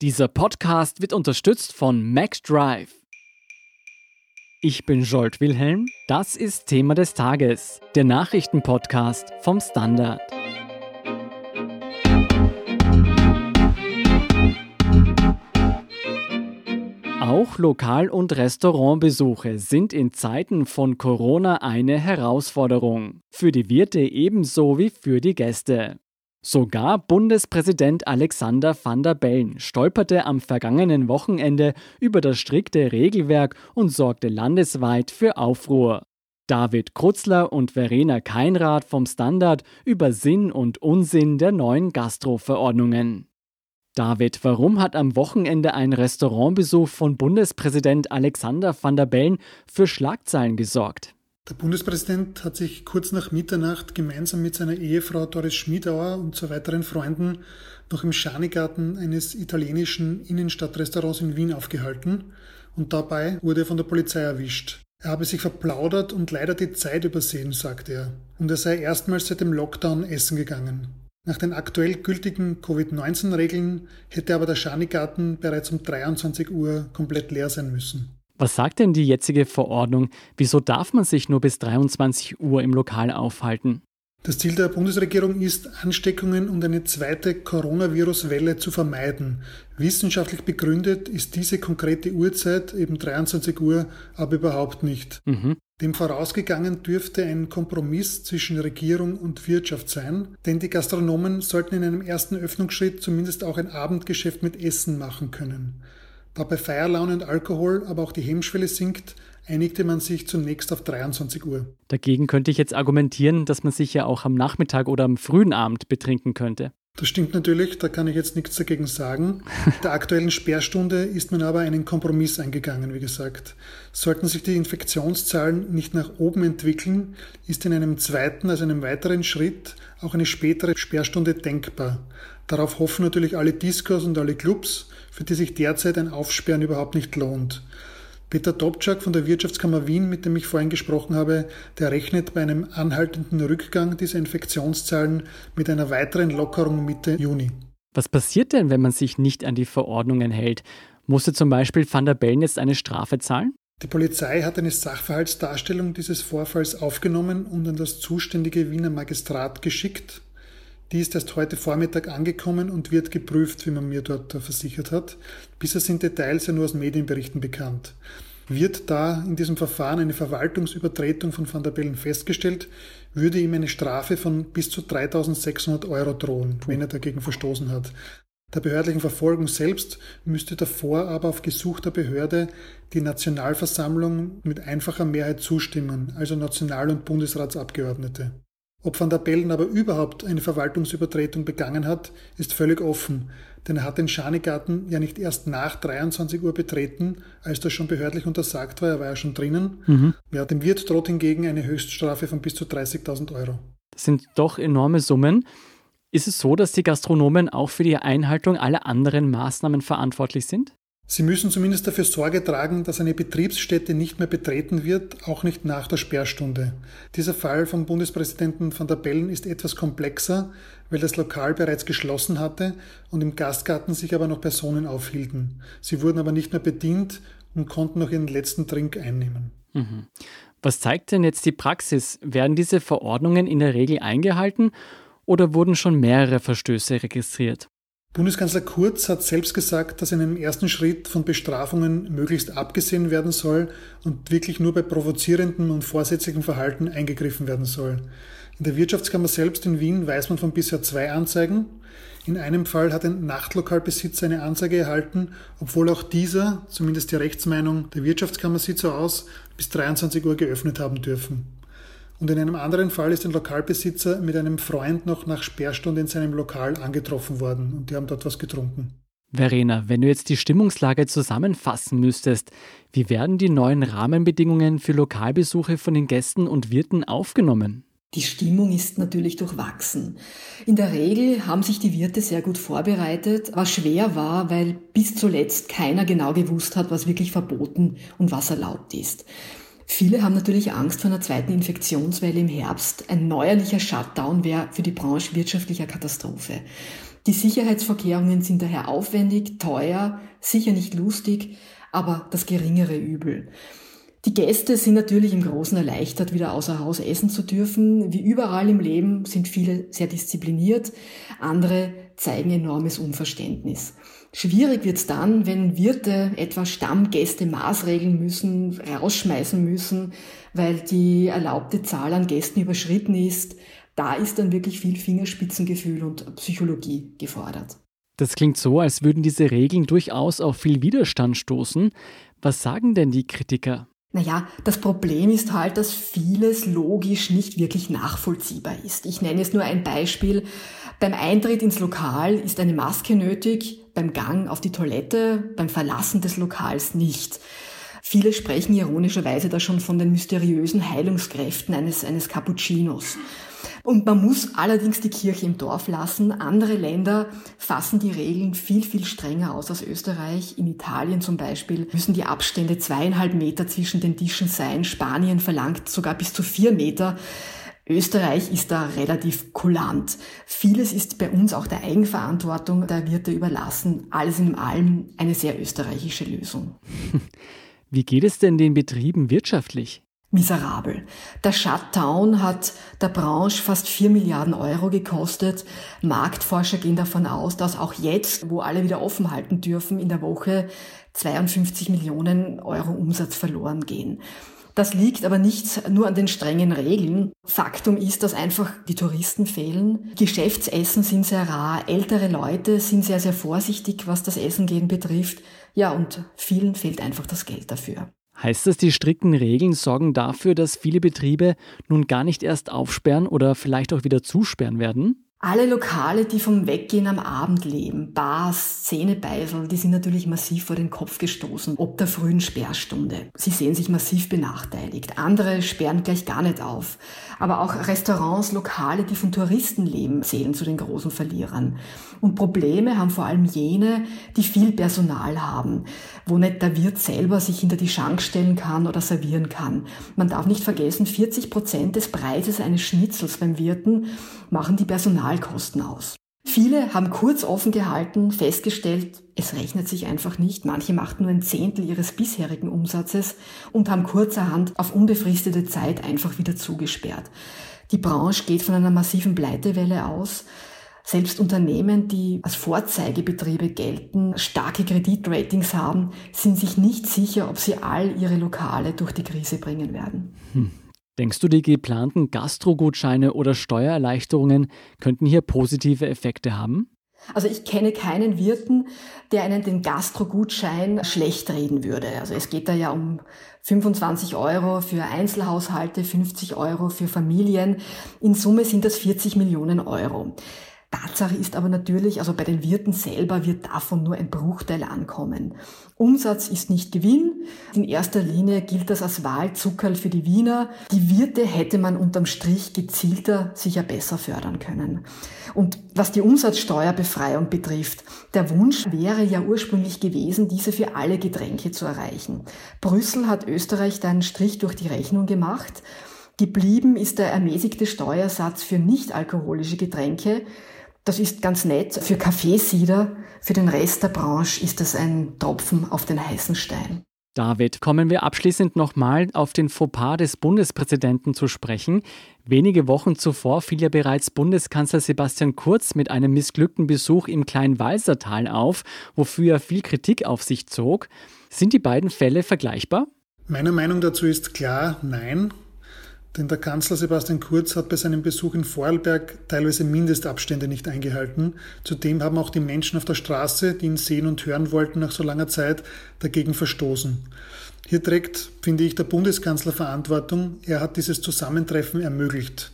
Dieser Podcast wird unterstützt von Max Drive. Ich bin Jolt Wilhelm. Das ist Thema des Tages, der Nachrichtenpodcast vom Standard. Auch Lokal- und Restaurantbesuche sind in Zeiten von Corona eine Herausforderung. Für die Wirte ebenso wie für die Gäste. Sogar Bundespräsident Alexander van der Bellen stolperte am vergangenen Wochenende über das strikte Regelwerk und sorgte landesweit für Aufruhr. David Krutzler und Verena Keinrad vom Standard über Sinn und Unsinn der neuen Gastroverordnungen. David, warum hat am Wochenende ein Restaurantbesuch von Bundespräsident Alexander van der Bellen für Schlagzeilen gesorgt? Der Bundespräsident hat sich kurz nach Mitternacht gemeinsam mit seiner Ehefrau Doris Schmiedauer und zwei weiteren Freunden noch im Schanigarten eines italienischen Innenstadtrestaurants in Wien aufgehalten und dabei wurde er von der Polizei erwischt. Er habe sich verplaudert und leider die Zeit übersehen, sagte er, und er sei erstmals seit dem Lockdown essen gegangen. Nach den aktuell gültigen Covid-19-Regeln hätte aber der Schanigarten bereits um 23 Uhr komplett leer sein müssen. Was sagt denn die jetzige Verordnung? Wieso darf man sich nur bis 23 Uhr im Lokal aufhalten? Das Ziel der Bundesregierung ist, Ansteckungen und eine zweite Coronavirus-Welle zu vermeiden. Wissenschaftlich begründet ist diese konkrete Uhrzeit, eben 23 Uhr, aber überhaupt nicht. Mhm. Dem vorausgegangen dürfte ein Kompromiss zwischen Regierung und Wirtschaft sein, denn die Gastronomen sollten in einem ersten Öffnungsschritt zumindest auch ein Abendgeschäft mit Essen machen können. Da bei Feierlaune und Alkohol aber auch die Hemmschwelle sinkt, einigte man sich zunächst auf 23 Uhr. Dagegen könnte ich jetzt argumentieren, dass man sich ja auch am Nachmittag oder am frühen Abend betrinken könnte. Das stimmt natürlich, da kann ich jetzt nichts dagegen sagen. Der aktuellen Sperrstunde ist man aber einen Kompromiss eingegangen, wie gesagt. Sollten sich die Infektionszahlen nicht nach oben entwickeln, ist in einem zweiten, also einem weiteren Schritt auch eine spätere Sperrstunde denkbar. Darauf hoffen natürlich alle Discos und alle Clubs, für die sich derzeit ein Aufsperren überhaupt nicht lohnt. Peter Dobczak von der Wirtschaftskammer Wien, mit dem ich vorhin gesprochen habe, der rechnet bei einem anhaltenden Rückgang dieser Infektionszahlen mit einer weiteren Lockerung Mitte Juni. Was passiert denn, wenn man sich nicht an die Verordnungen hält? Musste zum Beispiel Van der Bellen jetzt eine Strafe zahlen? Die Polizei hat eine Sachverhaltsdarstellung dieses Vorfalls aufgenommen und an das zuständige Wiener Magistrat geschickt. Die ist erst heute Vormittag angekommen und wird geprüft, wie man mir dort versichert hat. Bisher sind Details ja nur aus Medienberichten bekannt. Wird da in diesem Verfahren eine Verwaltungsübertretung von Van der Bellen festgestellt, würde ihm eine Strafe von bis zu 3600 Euro drohen, wenn er dagegen verstoßen hat. Der behördlichen Verfolgung selbst müsste davor aber auf Gesuch der Behörde die Nationalversammlung mit einfacher Mehrheit zustimmen, also National- und Bundesratsabgeordnete. Ob Van der Bellen aber überhaupt eine Verwaltungsübertretung begangen hat, ist völlig offen, denn er hat den Schanigarten ja nicht erst nach 23 Uhr betreten, als das schon behördlich untersagt war, er war ja schon drinnen. Mhm. Ja, dem Wirt droht hingegen eine Höchststrafe von bis zu 30.000 Euro. Das sind doch enorme Summen. Ist es so, dass die Gastronomen auch für die Einhaltung aller anderen Maßnahmen verantwortlich sind? Sie müssen zumindest dafür Sorge tragen, dass eine Betriebsstätte nicht mehr betreten wird, auch nicht nach der Sperrstunde. Dieser Fall vom Bundespräsidenten van der Bellen ist etwas komplexer, weil das Lokal bereits geschlossen hatte und im Gastgarten sich aber noch Personen aufhielten. Sie wurden aber nicht mehr bedient und konnten noch ihren letzten Trink einnehmen. Mhm. Was zeigt denn jetzt die Praxis? Werden diese Verordnungen in der Regel eingehalten oder wurden schon mehrere Verstöße registriert? Bundeskanzler Kurz hat selbst gesagt, dass in einem ersten Schritt von Bestrafungen möglichst abgesehen werden soll und wirklich nur bei provozierendem und vorsätzlichem Verhalten eingegriffen werden soll. In der Wirtschaftskammer selbst in Wien weiß man von bisher zwei Anzeigen. In einem Fall hat ein Nachtlokalbesitzer eine Anzeige erhalten, obwohl auch dieser, zumindest die Rechtsmeinung der Wirtschaftskammer sieht so aus, bis 23 Uhr geöffnet haben dürfen. Und in einem anderen Fall ist ein Lokalbesitzer mit einem Freund noch nach Sperrstunde in seinem Lokal angetroffen worden und die haben dort was getrunken. Verena, wenn du jetzt die Stimmungslage zusammenfassen müsstest, wie werden die neuen Rahmenbedingungen für Lokalbesuche von den Gästen und Wirten aufgenommen? Die Stimmung ist natürlich durchwachsen. In der Regel haben sich die Wirte sehr gut vorbereitet, was schwer war, weil bis zuletzt keiner genau gewusst hat, was wirklich verboten und was erlaubt ist. Viele haben natürlich Angst vor einer zweiten Infektionswelle im Herbst. Ein neuerlicher Shutdown wäre für die Branche wirtschaftlicher Katastrophe. Die Sicherheitsvorkehrungen sind daher aufwendig, teuer, sicher nicht lustig, aber das geringere Übel. Die Gäste sind natürlich im Großen erleichtert, wieder außer Haus essen zu dürfen. Wie überall im Leben sind viele sehr diszipliniert, andere zeigen enormes Unverständnis. Schwierig wird's dann, wenn Wirte etwa Stammgäste maßregeln müssen, rausschmeißen müssen, weil die erlaubte Zahl an Gästen überschritten ist. Da ist dann wirklich viel Fingerspitzengefühl und Psychologie gefordert. Das klingt so, als würden diese Regeln durchaus auf viel Widerstand stoßen. Was sagen denn die Kritiker? Naja, das Problem ist halt, dass vieles logisch nicht wirklich nachvollziehbar ist. Ich nenne jetzt nur ein Beispiel. Beim Eintritt ins Lokal ist eine Maske nötig, beim Gang auf die Toilette, beim Verlassen des Lokals nicht. Viele sprechen ironischerweise da schon von den mysteriösen Heilungskräften eines, eines Cappuccinos. Und man muss allerdings die Kirche im Dorf lassen. Andere Länder fassen die Regeln viel, viel strenger aus als Österreich. In Italien zum Beispiel müssen die Abstände zweieinhalb Meter zwischen den Tischen sein. Spanien verlangt sogar bis zu vier Meter. Österreich ist da relativ kulant. Vieles ist bei uns auch der Eigenverantwortung der Wirte überlassen. Alles in allem eine sehr österreichische Lösung. Wie geht es denn den Betrieben wirtschaftlich? miserabel. Der Shutdown hat der Branche fast 4 Milliarden Euro gekostet. Marktforscher gehen davon aus, dass auch jetzt, wo alle wieder offen halten dürfen, in der Woche 52 Millionen Euro Umsatz verloren gehen. Das liegt aber nicht nur an den strengen Regeln. Faktum ist, dass einfach die Touristen fehlen. Geschäftsessen sind sehr rar. Ältere Leute sind sehr, sehr vorsichtig, was das Essen gehen betrifft. Ja, und vielen fehlt einfach das Geld dafür. Heißt das, die strikten Regeln sorgen dafür, dass viele Betriebe nun gar nicht erst aufsperren oder vielleicht auch wieder zusperren werden? Alle Lokale, die vom Weggehen am Abend leben, Bars, Zähnebeisel, die sind natürlich massiv vor den Kopf gestoßen, ob der frühen Sperrstunde. Sie sehen sich massiv benachteiligt. Andere sperren gleich gar nicht auf. Aber auch Restaurants, Lokale, die von Touristen leben, zählen zu den großen Verlierern. Und Probleme haben vor allem jene, die viel Personal haben, wo nicht der Wirt selber sich hinter die Schank stellen kann oder servieren kann. Man darf nicht vergessen, 40 Prozent des Preises eines Schnitzels beim Wirten machen die Personalkosten aus. Viele haben kurz offen gehalten, festgestellt, es rechnet sich einfach nicht. Manche machten nur ein Zehntel ihres bisherigen Umsatzes und haben kurzerhand auf unbefristete Zeit einfach wieder zugesperrt. Die Branche geht von einer massiven Pleitewelle aus. Selbst Unternehmen, die als Vorzeigebetriebe gelten, starke Kreditratings haben, sind sich nicht sicher, ob sie all ihre Lokale durch die Krise bringen werden. Hm. Denkst du, die geplanten Gastrogutscheine oder Steuererleichterungen könnten hier positive Effekte haben? Also ich kenne keinen Wirten, der einen den Gastrogutschein schlecht reden würde. Also es geht da ja um 25 Euro für Einzelhaushalte, 50 Euro für Familien. In Summe sind das 40 Millionen Euro. Tatsache ist aber natürlich, also bei den Wirten selber wird davon nur ein Bruchteil ankommen. Umsatz ist nicht Gewinn. In erster Linie gilt das als Wahlzuckerl für die Wiener. Die Wirte hätte man unterm Strich gezielter sicher besser fördern können. Und was die Umsatzsteuerbefreiung betrifft, der Wunsch wäre ja ursprünglich gewesen, diese für alle Getränke zu erreichen. Brüssel hat Österreich da einen Strich durch die Rechnung gemacht. Geblieben ist der ermäßigte Steuersatz für nicht-alkoholische Getränke. Das ist ganz nett. Für Kaffeesieder, für den Rest der Branche ist das ein Tropfen auf den heißen Stein. David, kommen wir abschließend nochmal auf den Fauxpas des Bundespräsidenten zu sprechen. Wenige Wochen zuvor fiel ja bereits Bundeskanzler Sebastian Kurz mit einem missglückten Besuch im Kleinwalsertal auf, wofür er viel Kritik auf sich zog. Sind die beiden Fälle vergleichbar? Meine Meinung dazu ist klar, nein. Denn der Kanzler Sebastian Kurz hat bei seinem Besuch in Vorarlberg teilweise Mindestabstände nicht eingehalten. Zudem haben auch die Menschen auf der Straße, die ihn sehen und hören wollten nach so langer Zeit, dagegen verstoßen. Hier trägt, finde ich, der Bundeskanzler Verantwortung. Er hat dieses Zusammentreffen ermöglicht.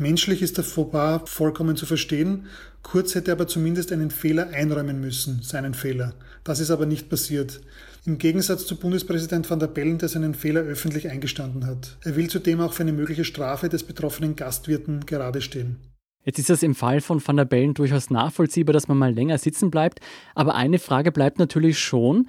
Menschlich ist der Fauxpas vollkommen zu verstehen. Kurz hätte aber zumindest einen Fehler einräumen müssen, seinen Fehler. Das ist aber nicht passiert. Im Gegensatz zu Bundespräsident van der Bellen, der seinen Fehler öffentlich eingestanden hat. Er will zudem auch für eine mögliche Strafe des betroffenen Gastwirten gerade stehen. Jetzt ist es im Fall von Van der Bellen durchaus nachvollziehbar, dass man mal länger sitzen bleibt. Aber eine Frage bleibt natürlich schon,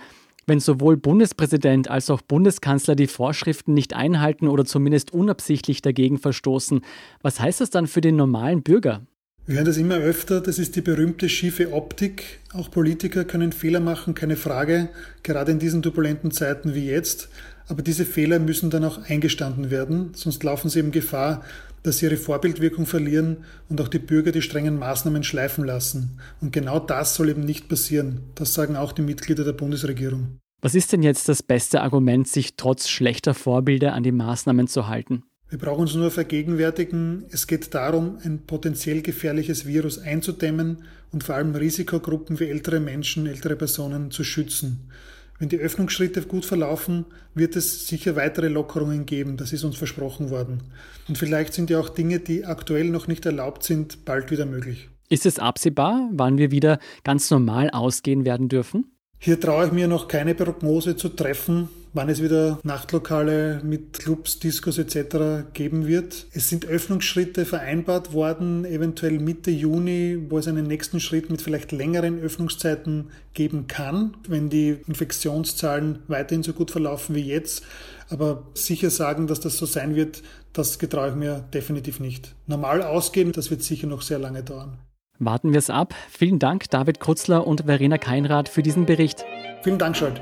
wenn sowohl Bundespräsident als auch Bundeskanzler die Vorschriften nicht einhalten oder zumindest unabsichtlich dagegen verstoßen. Was heißt das dann für den normalen Bürger? Wir hören das immer öfter, das ist die berühmte schiefe Optik. Auch Politiker können Fehler machen, keine Frage, gerade in diesen turbulenten Zeiten wie jetzt. Aber diese Fehler müssen dann auch eingestanden werden, sonst laufen sie eben Gefahr, dass sie ihre Vorbildwirkung verlieren und auch die Bürger die strengen Maßnahmen schleifen lassen. Und genau das soll eben nicht passieren. Das sagen auch die Mitglieder der Bundesregierung. Was ist denn jetzt das beste Argument, sich trotz schlechter Vorbilder an die Maßnahmen zu halten? Wir brauchen uns nur vergegenwärtigen, es geht darum, ein potenziell gefährliches Virus einzudämmen und vor allem Risikogruppen wie ältere Menschen, ältere Personen zu schützen. Wenn die Öffnungsschritte gut verlaufen, wird es sicher weitere Lockerungen geben, das ist uns versprochen worden. Und vielleicht sind ja auch Dinge, die aktuell noch nicht erlaubt sind, bald wieder möglich. Ist es absehbar, wann wir wieder ganz normal ausgehen werden dürfen? Hier traue ich mir noch keine Prognose zu treffen wann es wieder Nachtlokale mit Clubs, Discos etc. geben wird. Es sind Öffnungsschritte vereinbart worden, eventuell Mitte Juni, wo es einen nächsten Schritt mit vielleicht längeren Öffnungszeiten geben kann, wenn die Infektionszahlen weiterhin so gut verlaufen wie jetzt. Aber sicher sagen, dass das so sein wird, das getraue ich mir definitiv nicht. Normal ausgehen, das wird sicher noch sehr lange dauern. Warten wir es ab. Vielen Dank, David Krutzler und Verena Keinrad, für diesen Bericht. Vielen Dank, Scholt.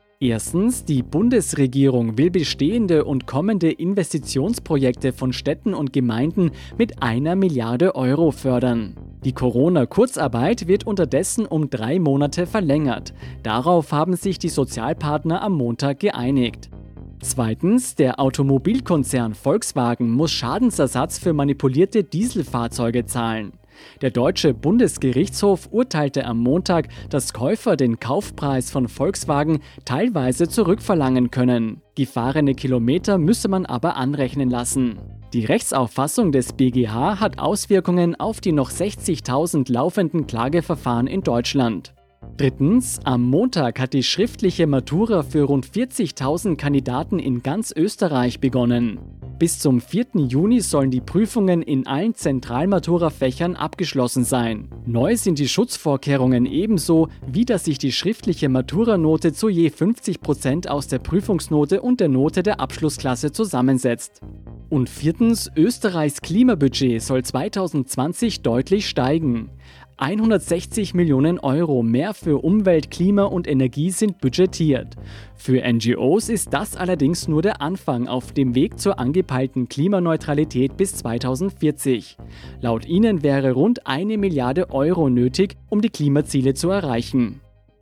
Erstens, die Bundesregierung will bestehende und kommende Investitionsprojekte von Städten und Gemeinden mit einer Milliarde Euro fördern. Die Corona-Kurzarbeit wird unterdessen um drei Monate verlängert. Darauf haben sich die Sozialpartner am Montag geeinigt. Zweitens, der Automobilkonzern Volkswagen muss Schadensersatz für manipulierte Dieselfahrzeuge zahlen. Der deutsche Bundesgerichtshof urteilte am Montag, dass Käufer den Kaufpreis von Volkswagen teilweise zurückverlangen können. Gefahrene Kilometer müsse man aber anrechnen lassen. Die Rechtsauffassung des BGH hat Auswirkungen auf die noch 60.000 laufenden Klageverfahren in Deutschland. Drittens, am Montag hat die schriftliche Matura für rund 40.000 Kandidaten in ganz Österreich begonnen. Bis zum 4. Juni sollen die Prüfungen in allen Zentralmatura-Fächern abgeschlossen sein. Neu sind die Schutzvorkehrungen ebenso, wie dass sich die schriftliche Maturanote zu je 50% aus der Prüfungsnote und der Note der Abschlussklasse zusammensetzt. Und viertens, Österreichs Klimabudget soll 2020 deutlich steigen. 160 Millionen Euro mehr für Umwelt, Klima und Energie sind budgetiert. Für NGOs ist das allerdings nur der Anfang auf dem Weg zur angepeilten Klimaneutralität bis 2040. Laut ihnen wäre rund eine Milliarde Euro nötig, um die Klimaziele zu erreichen.